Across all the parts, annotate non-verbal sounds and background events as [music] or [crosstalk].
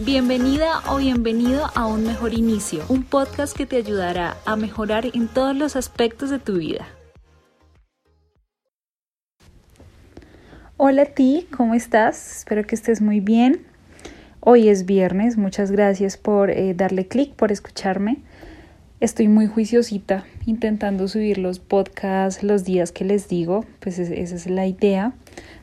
Bienvenida o bienvenido a Un Mejor Inicio, un podcast que te ayudará a mejorar en todos los aspectos de tu vida. Hola a ti, ¿cómo estás? Espero que estés muy bien. Hoy es viernes, muchas gracias por eh, darle clic, por escucharme. Estoy muy juiciosita intentando subir los podcasts los días que les digo, pues esa es la idea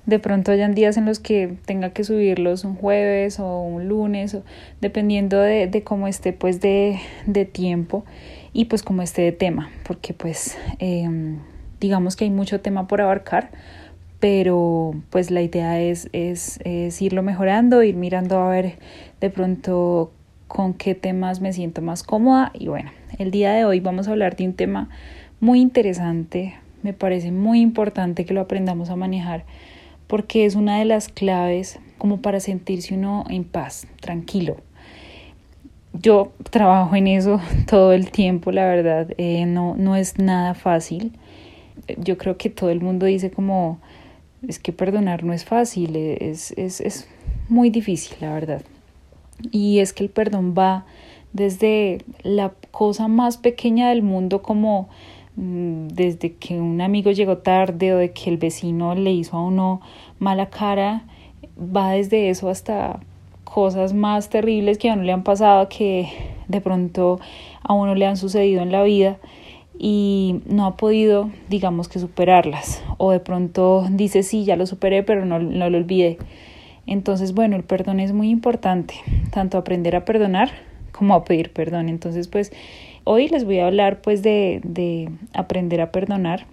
de pronto hayan días en los que tenga que subirlos un jueves o un lunes, dependiendo de, de cómo esté pues de, de, tiempo y pues como esté de tema, porque pues em, digamos que hay mucho tema por abarcar, pero pues la idea es, es, es irlo mejorando, ir mirando a ver de pronto con qué temas me siento más cómoda. Y bueno, el día de hoy vamos a hablar de un tema muy interesante, me parece muy importante que lo aprendamos a manejar porque es una de las claves como para sentirse uno en paz, tranquilo. Yo trabajo en eso [laughs] todo el tiempo, la verdad, eh, no, no es nada fácil. Yo creo que todo el mundo dice como, es que perdonar no es fácil, es, es, es muy difícil, la verdad. Y es que el perdón va desde la cosa más pequeña del mundo como desde que un amigo llegó tarde o de que el vecino le hizo a uno mala cara, va desde eso hasta cosas más terribles que a uno le han pasado, que de pronto a uno le han sucedido en la vida y no ha podido, digamos que superarlas. O de pronto dice, sí, ya lo superé, pero no, no lo olvidé. Entonces, bueno, el perdón es muy importante, tanto aprender a perdonar como a pedir perdón. Entonces, pues Hoy les voy a hablar pues de, de aprender a perdonar.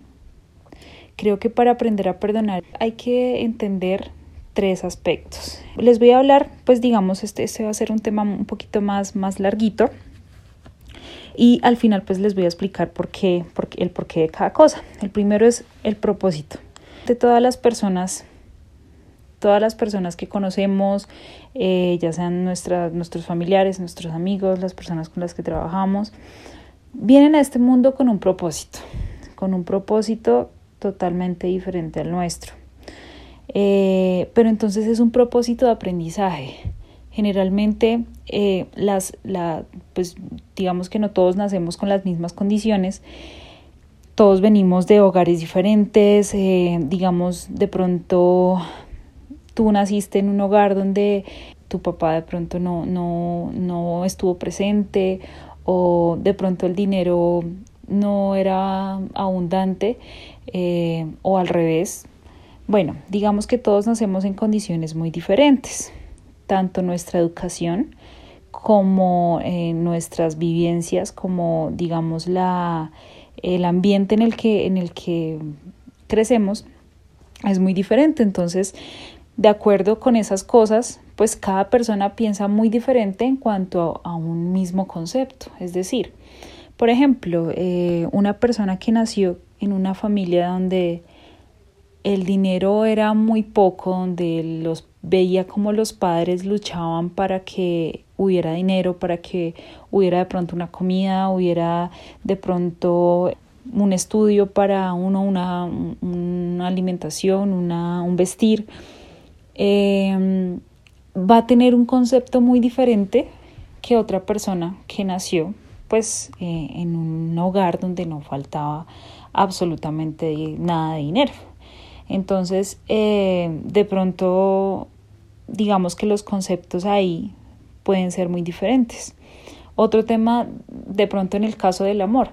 Creo que para aprender a perdonar hay que entender tres aspectos. Les voy a hablar, pues digamos, este, este va a ser un tema un poquito más, más larguito. Y al final pues les voy a explicar por qué, por qué, el porqué de cada cosa. El primero es el propósito. De todas las personas todas las personas que conocemos, eh, ya sean nuestros familiares, nuestros amigos, las personas con las que trabajamos, vienen a este mundo con un propósito, con un propósito totalmente diferente al nuestro. Eh, pero entonces es un propósito de aprendizaje. Generalmente, eh, las, la, pues digamos que no todos nacemos con las mismas condiciones, todos venimos de hogares diferentes, digamos, de pronto tú naciste en un hogar donde tu papá de pronto no, no, no estuvo presente o de pronto el dinero no era abundante eh, o al revés. Bueno, digamos que todos nacemos en condiciones muy diferentes, tanto nuestra educación como eh, nuestras vivencias, como digamos la, el ambiente en el que, en el que crecemos es muy diferente. Entonces, de acuerdo con esas cosas, pues cada persona piensa muy diferente en cuanto a, un mismo concepto. Es decir, por ejemplo, eh, una persona que nació en una familia donde el dinero era muy poco, donde los veía como los padres luchaban para que hubiera dinero, para que hubiera de pronto una comida, hubiera de pronto un estudio para uno, una, alimentación, una, un vestir eh, va a tener un concepto muy diferente que otra persona que nació pues eh, en un hogar donde no faltaba absolutamente nada de dinero. Entonces, eh, de pronto, digamos que los conceptos ahí pueden ser muy diferentes. Otro tema, de pronto en el caso del amor.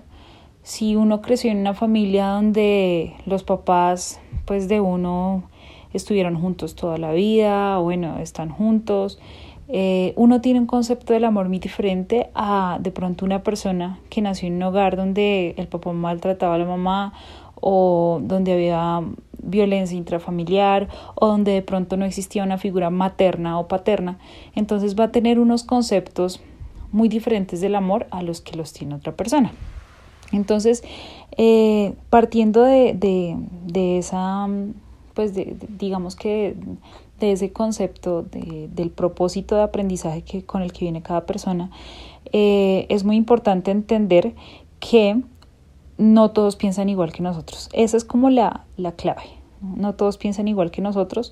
Si uno creció en una familia donde los papás, pues de uno, estuvieron juntos toda la vida, bueno, están juntos. Eh, uno tiene un concepto del amor muy diferente a de pronto una persona que nació en un hogar donde el papá maltrataba a la mamá o donde había violencia intrafamiliar o donde de pronto no existía una figura materna o paterna. Entonces va a tener unos conceptos muy diferentes del amor a los que los tiene otra persona. Entonces, eh, partiendo de, de, de esa pues digamos que de ese concepto del propósito de aprendizaje que, con el que viene cada persona, eh, es muy importante entender que no todos piensan igual que nosotros. Esa es como la, la clave. No todos piensan igual que nosotros.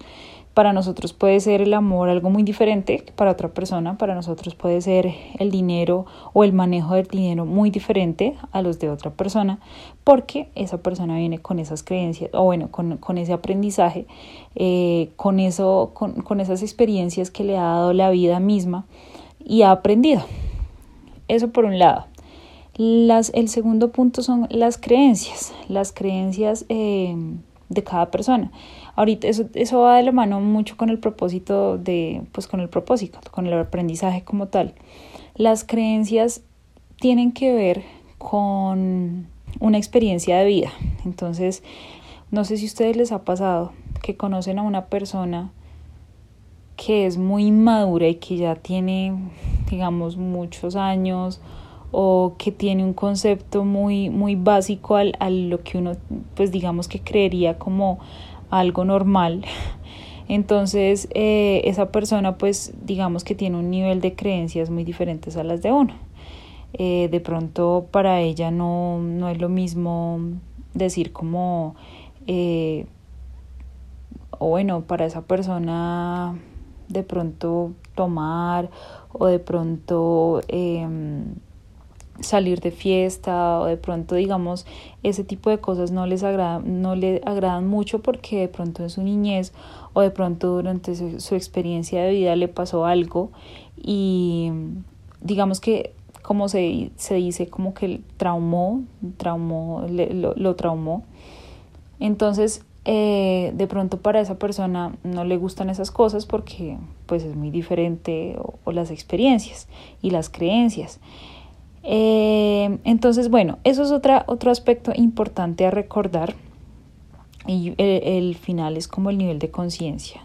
para nosotros puede ser el amor algo muy diferente para otra persona, para nosotros puede ser el dinero o el manejo del dinero muy diferente a los de otra persona, porque esa persona viene con esas creencias, o bueno, con, con ese aprendizaje, eh, con, eso, con, con esas experiencias que le ha dado la vida misma y ha aprendido. Eso por un lado. Las, el segundo punto son las creencias, las creencias eh, de cada persona. Ahorita eso, eso va de la mano mucho con el propósito de, pues con el propósito, con el aprendizaje como tal. Las creencias tienen que ver con una experiencia de vida. Entonces, no sé si a ustedes les ha pasado que conocen a una persona que es muy madura y que ya tiene, digamos, muchos años o que tiene un concepto muy, muy básico al, a lo que uno, pues digamos que creería como algo normal. [laughs] Entonces, eh, esa persona, pues, digamos que tiene un nivel de creencias muy diferentes a las de uno. Eh, de pronto, para ella no, no es lo mismo decir como, eh, o bueno, para esa persona, de pronto tomar, o de pronto em, salir de fiesta o de pronto digamos ese tipo de cosas no les agrada, no le agradan mucho porque de pronto en su niñez o de pronto durante su, experiencia de vida le pasó algo y digamos que como se, se dice como que traumó, traumó lo, lo, traumó. Entonces eh, de pronto para esa persona no le gustan esas cosas porque pues es muy diferente o las experiencias y las creencias eh, entonces, bueno, eso es otra, otro aspecto importante a recordar y el, final es como el nivel de conciencia.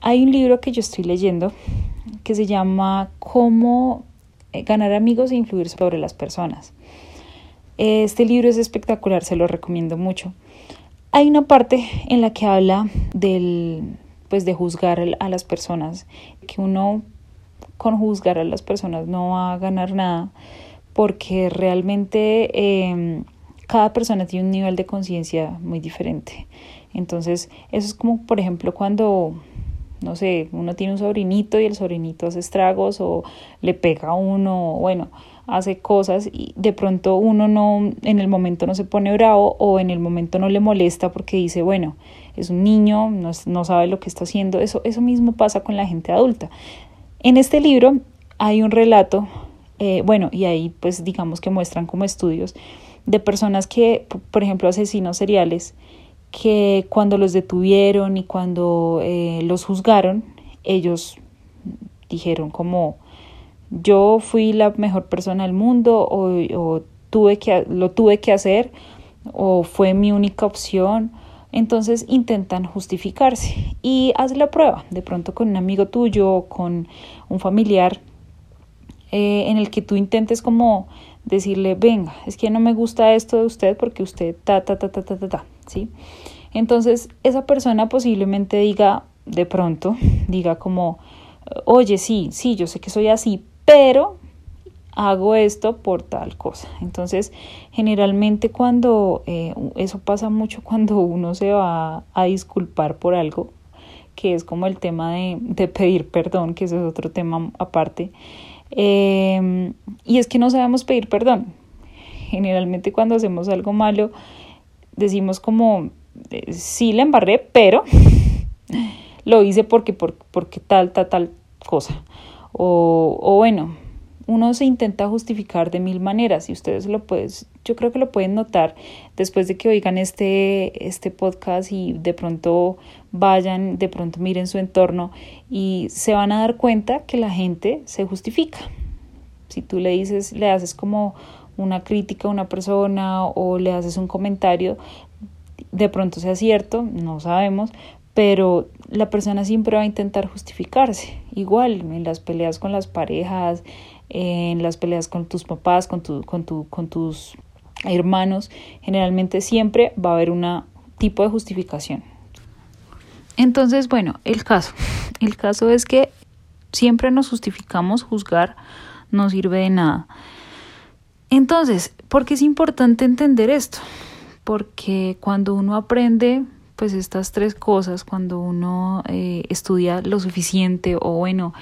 Hay un libro que yo estoy leyendo que se llama Cómo eh, ganar amigos e influir sobre las personas. Este libro es espectacular, se lo recomiendo mucho. Hay una parte en la que habla del pues de juzgar a las personas, que uno con juzgar a las personas no va a ganar nada, porque realmente em, cada persona tiene un nivel de conciencia muy diferente. Entonces, eso es como, por ejemplo, cuando, no sé, uno tiene un sobrinito y el sobrinito hace estragos o le pega a uno, bueno, hace cosas y de pronto uno no, en el momento no se pone bravo o en el momento no le molesta porque dice, bueno, es un niño, no, no sabe lo que está haciendo. Eso, eso mismo pasa con la gente adulta. En este libro hay un relato eh, bueno, y ahí pues digamos que muestran como estudios de personas que, por ejemplo, asesinos seriales, que cuando los detuvieron y cuando eh, los juzgaron, ellos dijeron como yo fui la mejor persona del mundo o, tuve que, lo tuve que hacer o fue mi única opción. Entonces intentan justificarse y haz la prueba, de pronto con un amigo tuyo o con un familiar eh, en el que tú intentes como decirle, venga, es que no me gusta esto de usted porque usted ta, ta, ta, ta, ta, ta, ta, ¿sí? Entonces, esa persona posiblemente diga, de pronto, diga como, oye, sí, sí, yo sé que soy así, pero hago esto por tal cosa. Entonces, generalmente cuando eh, eso pasa mucho [laughs] cuando uno se va a disculpar por algo, que es como el tema de, de pedir perdón, que eso es otro tema aparte, Em, y es que no sabemos pedir perdón. Generalmente cuando hacemos algo malo decimos como, eh, sí la embarré, pero [laughs] lo hice porque, porque tal, tal, tal cosa. O bueno, uno se intenta justificar de mil maneras y ustedes lo pueden, yo creo que lo pueden notar después de que oigan este, este podcast y de pronto vayan, de pronto miren su entorno y se van a dar cuenta que la gente se justifica. Si tú le dices, le haces como una crítica a una persona o le haces un comentario, de pronto sea cierto, no sabemos, pero la persona siempre va a intentar justificarse. Igual en las peleas con las parejas, en las peleas con tus papás, con, tu, con, tu, con tus hermanos, generalmente siempre va a haber un tipo de justificación. Entonces, bueno, el caso. El caso es que siempre nos justificamos, juzgar no sirve de nada. Entonces, ¿por qué es importante entender esto? Porque cuando uno aprende pues estas tres cosas cuando uno eh, estudia lo suficiente o bueno,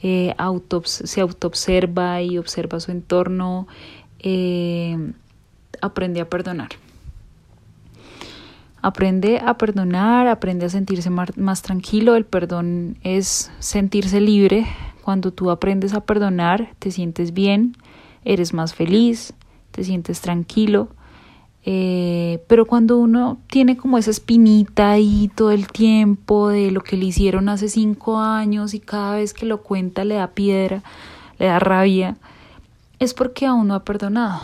eh, se autoobserva y observa su entorno, eh, aprende a perdonar. Aprende a perdonar, aprende a sentirse más tranquilo. El perdón es sentirse libre. Cuando tú aprendes a perdonar, te sientes bien, eres más feliz, te sientes tranquilo. Eh, pero cuando uno tiene como esa espinita ahí todo el tiempo de lo que le hicieron hace cinco años y cada vez que lo cuenta le da piedra, le da rabia, es porque aún no ha perdonado.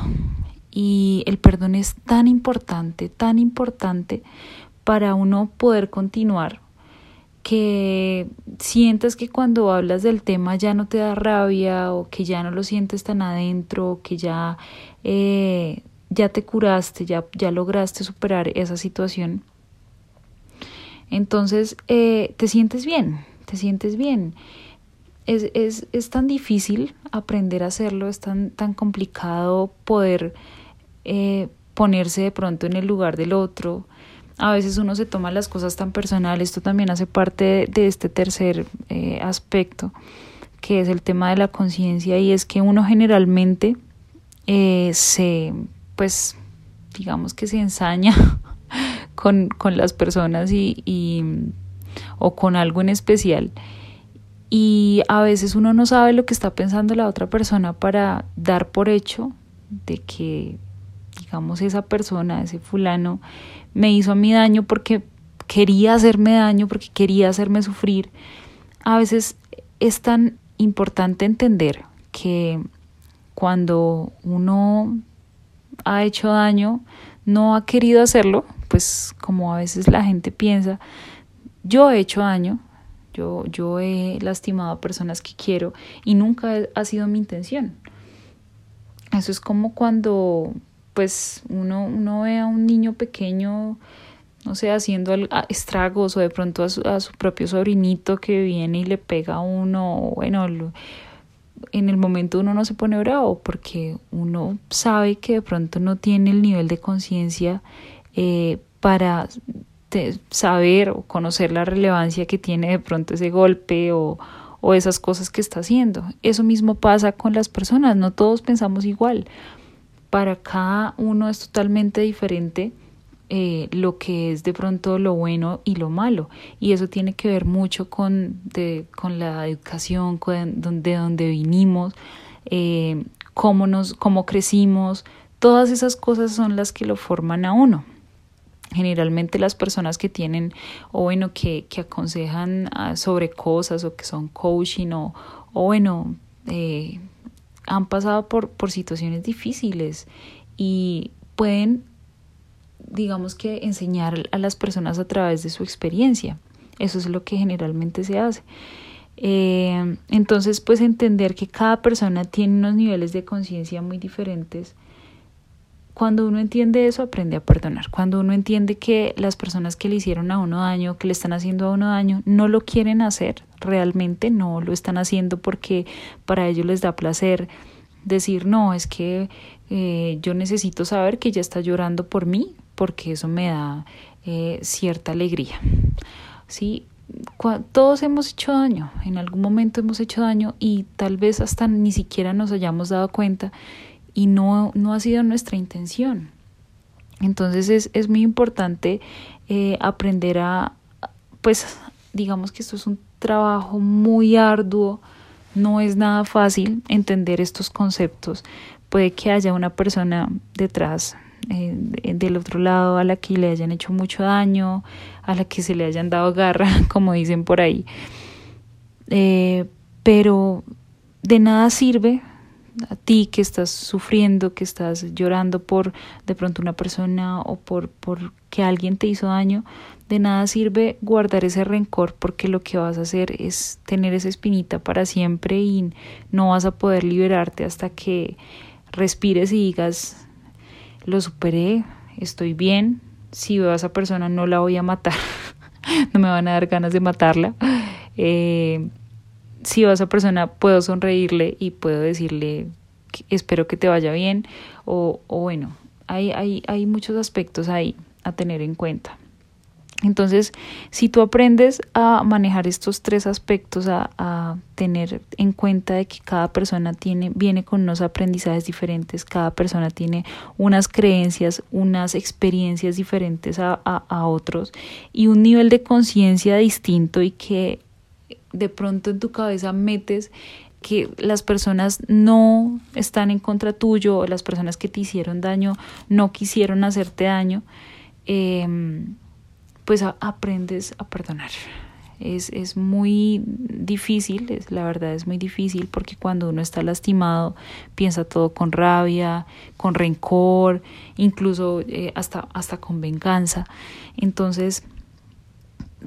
Y el perdón es tan importante, tan importante para uno poder continuar que sientas que cuando hablas del tema ya no te da rabia o que ya no lo sientes tan adentro, o que ya, eh, ya te curaste, ya, ya lograste superar esa situación. Entonces eh, te sientes bien, te sientes bien. Es, es, es tan difícil aprender a hacerlo, es tan, tan complicado poder eh, ponerse de pronto en el lugar del otro. A veces uno se toma las cosas tan personales, esto también hace parte de, este tercer eh, aspecto, que es el tema de la conciencia, y es que uno generalmente se, pues, digamos que se ensaña [laughs] con, con las personas y, y, o con algo en especial. Y a veces uno no sabe lo que está pensando la otra persona para dar por hecho de que digamos, esa persona, ese fulano, me hizo a mí daño porque quería hacerme daño, porque quería hacerme sufrir. A veces es tan importante entender que cuando uno ha hecho daño, no ha querido hacerlo, pues como a veces la gente piensa, yo he hecho daño, yo, yo he lastimado a personas que quiero y nunca ha sido mi intención. Eso es como cuando pues uno, uno ve a un niño pequeño, no sé, haciendo estragos o de pronto a su, a su propio sobrinito que viene y le pega a uno, bueno, en el momento uno no se pone bravo porque uno sabe que de pronto no tiene el nivel de conciencia eh, para saber o conocer la relevancia que tiene de pronto ese golpe o, o esas cosas que está haciendo. Eso mismo pasa con las personas, no todos pensamos igual para cada uno es totalmente diferente eh, lo que es de pronto lo bueno y lo malo. Y eso tiene que ver mucho con, con la educación, con de donde vinimos, eh, cómo, nos, cómo crecimos. Todas esas cosas son las que lo forman a uno. Generalmente las personas que tienen o bueno, que, que aconsejan ah, sobre cosas o que son coaching o, o bueno, eh, han pasado por, por situaciones difíciles y pueden, digamos que, enseñar a las personas a través de su experiencia. Eso es lo que generalmente se hace. Eh, entonces, pues entender que cada persona tiene unos niveles de conciencia muy diferentes cuando uno entiende eso, aprende a perdonar. Cuando uno entiende que las personas que le hicieron a uno daño, que le están haciendo a uno daño, no lo quieren hacer, realmente no lo están haciendo porque para ellos les da placer decir, no, es que eh, yo necesito saber que ella está llorando por mí, porque eso me da eh, cierta alegría. Sí, todos hemos hecho daño, en algún momento hemos hecho daño y tal vez hasta ni siquiera nos hayamos dado cuenta y no, no ha sido nuestra intención. Entonces es, es muy importante eh, aprender a, pues digamos que esto es un trabajo muy arduo, no es nada fácil entender estos conceptos. Puede que haya una persona detrás, eh, del otro lado, a la que le hayan hecho mucho daño, a la que se le hayan dado garra, [laughs] como dicen por ahí. Eh, pero de nada sirve a ti que estás sufriendo, que estás llorando por de pronto una persona o por, por que alguien te hizo daño, de nada sirve guardar ese rencor porque lo que vas a hacer es tener esa espinita para siempre y no vas a poder liberarte hasta que respires y digas, lo superé, estoy bien, si veo a esa persona no la voy a matar, [laughs] no me van a dar ganas de matarla. Eh, si a esa persona puedo sonreírle y puedo decirle espero que te vaya bien o, o bueno, hay, hay, hay muchos aspectos ahí a tener en cuenta. Entonces, si tú aprendes a manejar estos tres aspectos, a, tener en cuenta de que cada persona tiene, viene con unos aprendizajes diferentes, cada persona tiene unas creencias, unas experiencias diferentes a, a otros y un nivel de conciencia distinto y que de pronto en tu cabeza metes que las personas no están en contra tuyo, las personas que te hicieron daño no quisieron hacerte daño, eh, pues aprendes a perdonar. Es, es muy difícil, es, la verdad es muy difícil porque cuando uno está lastimado piensa todo con rabia, con rencor, incluso eh, hasta, hasta con venganza. Entonces,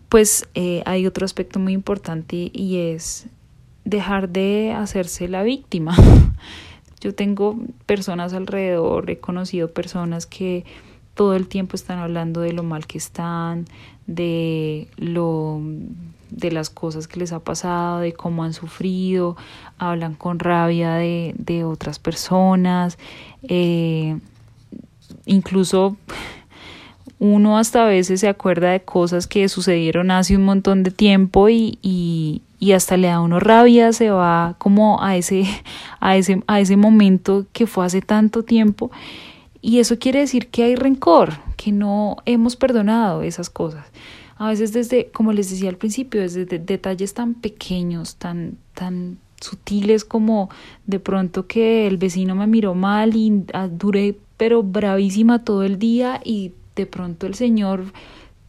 pues eh, hay otro aspecto muy importante y es dejar de hacerse la víctima. [laughs] Yo tengo personas alrededor, he conocido personas que todo el tiempo están hablando de lo mal que están, de lo de las cosas que les ha pasado, de cómo han sufrido, hablan con rabia de, de otras personas, eh, incluso uno hasta a veces se acuerda de cosas que sucedieron hace un montón de tiempo y, y, y hasta le da uno rabia, se va como a ese, a ese, a ese momento que fue hace tanto tiempo y eso quiere decir que hay rencor, que no hemos perdonado esas cosas. A veces desde, como les decía al principio, desde detalles tan pequeños, tan, tan sutiles como de pronto que el vecino me miró mal y ah, duré pero bravísima todo el día y de pronto el señor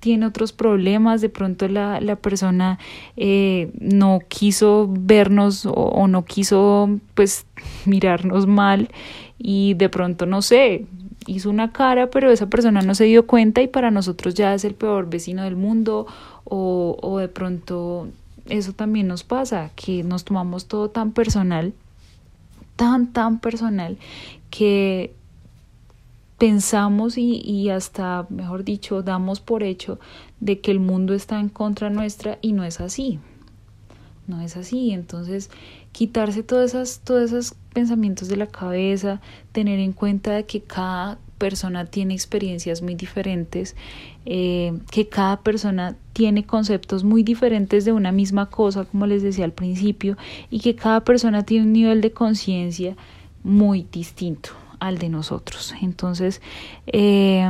tiene otros problemas, de pronto la, la persona eh, no quiso vernos o, o, no quiso pues [laughs] mirarnos mal y de pronto no sé, hizo una cara, pero esa persona no se dio cuenta y para nosotros ya es el peor vecino del mundo o, o de pronto eso también nos pasa, que nos tomamos todo tan personal, tan, tan personal, que pensamos y, y, hasta, mejor dicho, damos por hecho de que el mundo está en contra nuestra y no es así. No es así. Entonces, quitarse todas esas, todos esos pensamientos de la cabeza, tener en cuenta de que cada persona tiene experiencias muy diferentes, eh, que cada persona tiene conceptos muy diferentes de una misma cosa, como les decía al principio, y que cada persona tiene un nivel de conciencia muy distinto al de nosotros. Entonces, eh,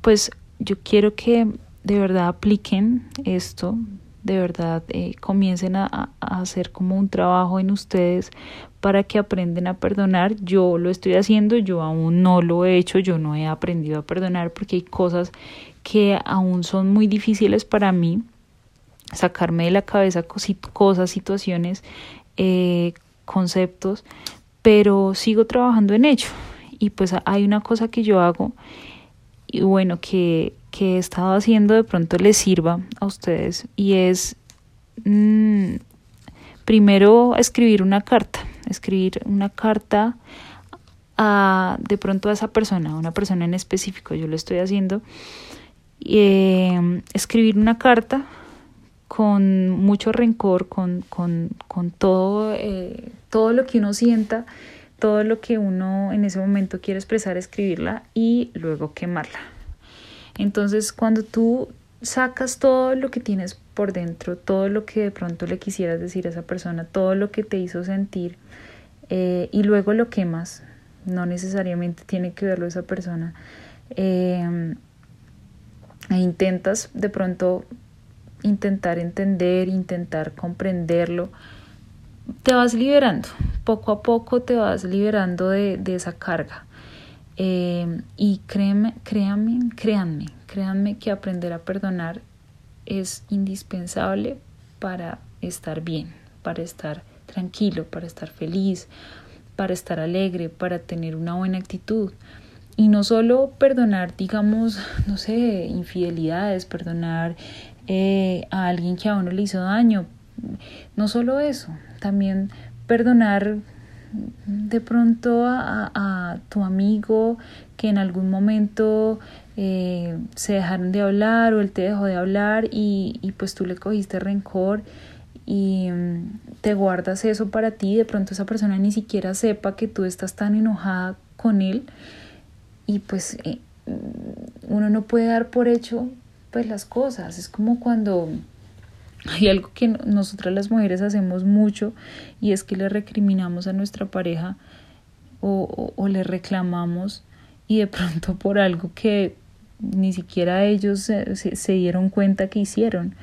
pues yo quiero que de verdad apliquen esto, de verdad eh, comiencen a, hacer como un trabajo en ustedes para que aprenden a perdonar. Yo lo estoy haciendo, yo aún no lo he hecho, yo no he aprendido a perdonar porque hay cosas que aún son muy difíciles para mí sacarme de la cabeza cosas, situaciones, eh, conceptos, pero sigo trabajando en ello. Y pues hay una cosa que yo hago y bueno, que que he estado haciendo de pronto les sirva a ustedes y es mm, primero escribir una carta, escribir una carta a de pronto a esa persona, a una persona en específico, yo lo estoy haciendo, eh, escribir una carta con mucho rencor, con, con, con todo, eh, todo lo que uno sienta, todo lo que uno en ese momento quiere expresar, escribirla y luego quemarla entonces, cuando tú sacas todo lo que tienes por dentro, todo lo que de pronto le quisieras decir a esa persona, todo lo que te hizo sentir, eh, y luego lo quemas, no necesariamente tiene que verlo esa persona, eh, e intentas de pronto intentar entender, intentar comprenderlo, te vas liberando, poco a poco te vas liberando de, de esa carga. Eh, y créeme, créanme, créanme, créanme que aprender a perdonar es indispensable para estar bien, para estar tranquilo, para estar feliz, para estar alegre, para tener una buena actitud. Y no solo perdonar, digamos, no sé, infidelidades, perdonar eh, a alguien que a uno le hizo daño, no solo eso, también perdonar de pronto a, tu amigo que en algún momento eh, se dejaron de hablar o él te dejó de hablar y, pues tú le cogiste rencor y mm, te guardas eso para ti, de pronto esa persona ni siquiera sepa que tú estás tan enojada con él y pues eh, uno no puede dar por hecho pues las cosas. Es como cuando hay algo que nosotras las mujeres hacemos mucho y es que le recriminamos a nuestra pareja o, o, le reclamamos y de pronto [laughs] por algo que ni siquiera ellos se, se, dieron cuenta que hicieron.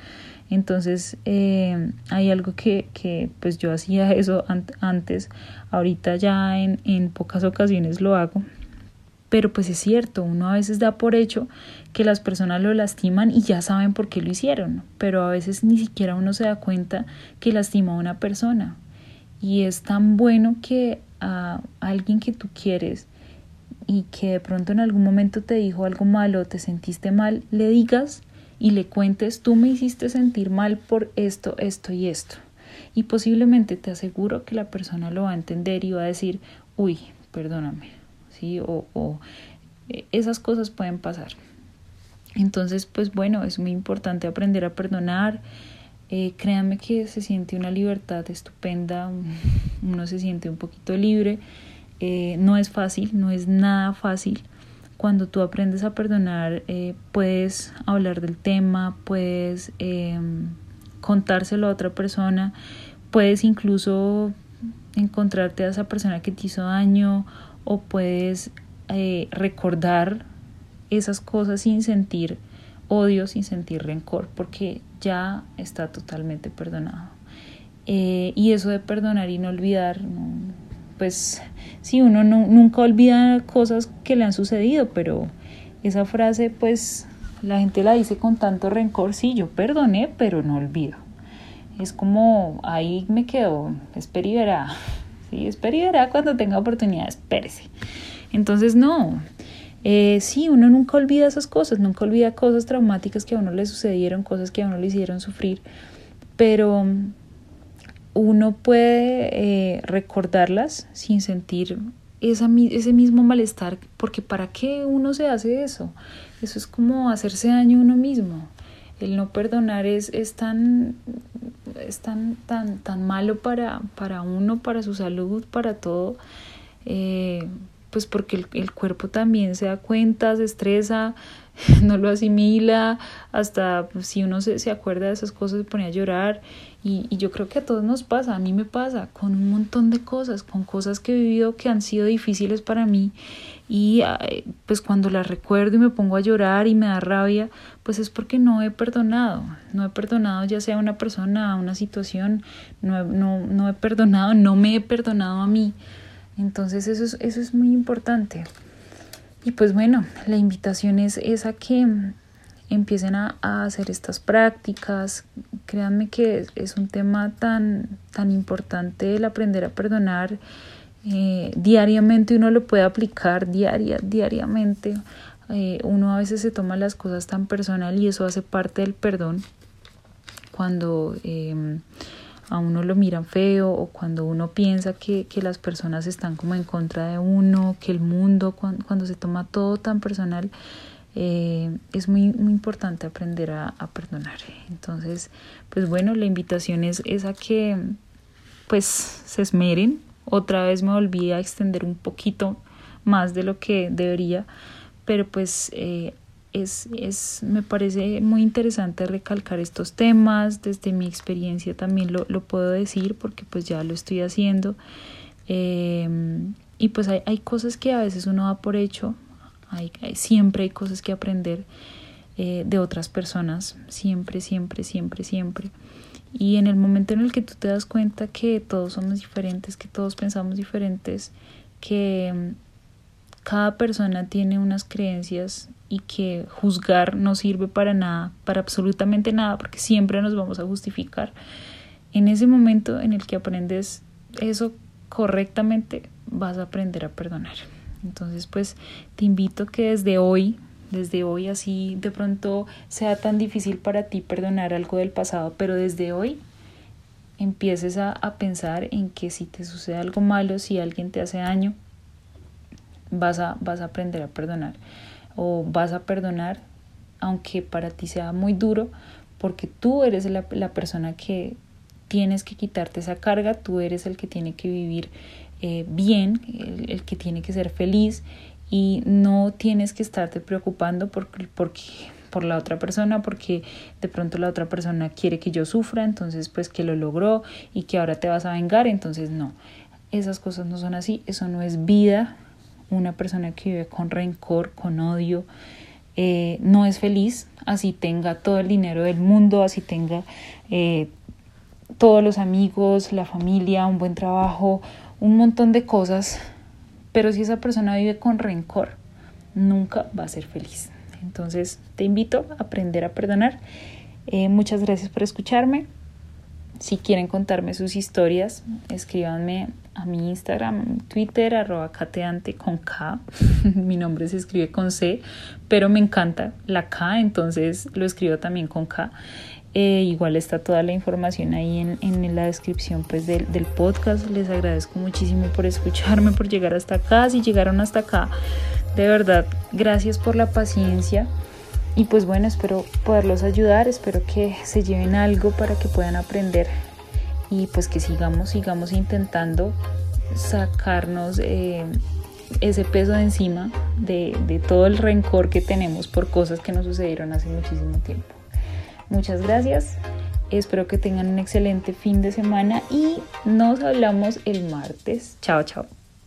Entonces eh, hay algo que, que, pues yo hacía eso antes, ahorita ya en, en pocas ocasiones lo hago, pero pues es cierto, uno a veces da por hecho que las personas lo lastiman y ya saben por qué lo hicieron, pero a veces ni siquiera uno se da cuenta que lastimó a una persona. Y es tan bueno que a alguien que tú quieres y que de pronto en algún momento te dijo algo malo, te sentiste mal, le digas y le cuentes, tú me hiciste sentir mal por esto, esto y esto. Y posiblemente te aseguro que la persona lo va a entender y va a decir, uy, perdóname, o, eh, esas cosas pueden pasar. Entonces, pues bueno, es muy importante aprender a perdonar. Eh, créanme que se siente una libertad estupenda, uno se siente un poquito libre. Eh, no es fácil, no es nada fácil. Cuando tú aprendes a perdonar, puedes hablar del tema, puedes em, contárselo a otra persona, puedes incluso encontrarte a esa persona que te hizo daño o puedes eh, recordar esas cosas sin sentir odio, sin sentir rencor, porque ya está totalmente perdonado. Eh, y eso de perdonar y no olvidar, pues sí, uno no, nunca olvida cosas que le han sucedido, pero esa frase pues la gente la dice con tanto rencor, sí, yo perdoné, pero no olvido. Es como, ahí me quedo, espera y. Espere cuando tenga oportunidad, espérese. Entonces, no. Eh, sí, uno nunca olvida esas cosas, nunca olvida cosas traumáticas que a uno le sucedieron, cosas que a uno le hicieron sufrir, pero uno puede eh, recordarlas sin sentir esa, ese mismo malestar, porque ¿para qué uno se hace eso? Eso es como hacerse daño a uno mismo. El no perdonar es, es tan es tan, tan, tan malo para, para uno, para su salud, para todo, eh, pues porque el, cuerpo también se da cuenta, se estresa, [laughs] no lo asimila, hasta pues, si uno se, se, acuerda de esas cosas se pone a llorar. Y, y, yo creo que a todos nos pasa, a mí me pasa con un montón de cosas, con cosas que he vivido que han sido difíciles para mí y pues cuando las recuerdo y me pongo a llorar y me da rabia, pues es porque no he perdonado, no he perdonado ya sea una persona, una situación, no, no, no he perdonado, no me he perdonado a mí. Entonces eso es, eso es muy importante. Y pues bueno, la invitación es, esa a que empiecen a, a, hacer estas prácticas. Créanme que es un tema tan, tan importante el aprender a perdonar eh, diariamente uno lo puede aplicar diaria, diariamente. Eh, uno a veces se toma las cosas tan personal y eso hace parte del perdón. Cuando em, a uno lo miran feo o cuando uno piensa que, que, las personas están como en contra de uno, que el mundo, cuando, se toma todo tan personal, eh, es muy, muy importante aprender a, a, perdonar. Entonces, pues bueno, la invitación es, es a que pues se esmeren, otra vez me volví a extender un poquito más de lo que debería, pero pues eh, es, es, me parece muy interesante recalcar estos temas, desde mi experiencia también lo, lo puedo decir porque pues ya lo estoy haciendo. Em, y pues hay, hay, cosas que a veces uno da por hecho, hay, siempre hay cosas que aprender eh, de otras personas, siempre, siempre, siempre, siempre. Y en el momento en el que tú te das cuenta que todos somos diferentes, que todos pensamos diferentes, que mm, cada persona tiene unas creencias y que juzgar no sirve para nada, para absolutamente nada, porque siempre nos vamos a justificar. En ese momento en el que aprendes eso correctamente, vas a aprender a perdonar. Entonces, pues te invito que desde hoy desde hoy así de pronto sea tan difícil para ti perdonar algo del pasado, pero desde hoy empieces a, pensar en que si te sucede algo malo, si alguien te hace daño, vas a, vas a aprender a perdonar. O vas a perdonar aunque para ti sea muy duro, porque tú eres la, persona que tienes que quitarte esa carga, tú eres el que tiene que vivir eh, bien, el, que tiene que ser feliz y no tienes que estarte preocupando porque, porque, por la otra persona porque de pronto la otra persona quiere que yo sufra, entonces pues que lo logró y que ahora te vas a vengar, entonces no, esas cosas no son así, eso no es vida, una persona que vive con rencor, con odio, eh, no es feliz, así tenga todo el dinero del mundo, así tenga eh, todos los amigos, la familia, un buen trabajo, un montón de cosas, pero si esa persona vive con rencor, nunca va a ser feliz. Entonces te invito a aprender a perdonar. Eh, muchas gracias por escucharme. Si quieren contarme sus historias, escríbanme a mi Instagram, Twitter, arroba cateante con K. [laughs] mi nombre se escribe con C, pero me encanta la K, entonces lo escribo también con K. Eh, igual está toda la información ahí en, en la descripción pues, del, del, podcast. Les agradezco muchísimo por escucharme, por llegar hasta acá. Si llegaron hasta acá, de verdad, gracias por la paciencia. Y pues bueno, espero poderlos ayudar, espero que se lleven algo para que puedan aprender y pues que sigamos, sigamos intentando sacarnos eh, ese peso de encima de, de todo el rencor que tenemos por cosas que nos sucedieron hace muchísimo tiempo. Muchas gracias. Espero que tengan un excelente fin de semana y nos hablamos el martes. Chao, chao.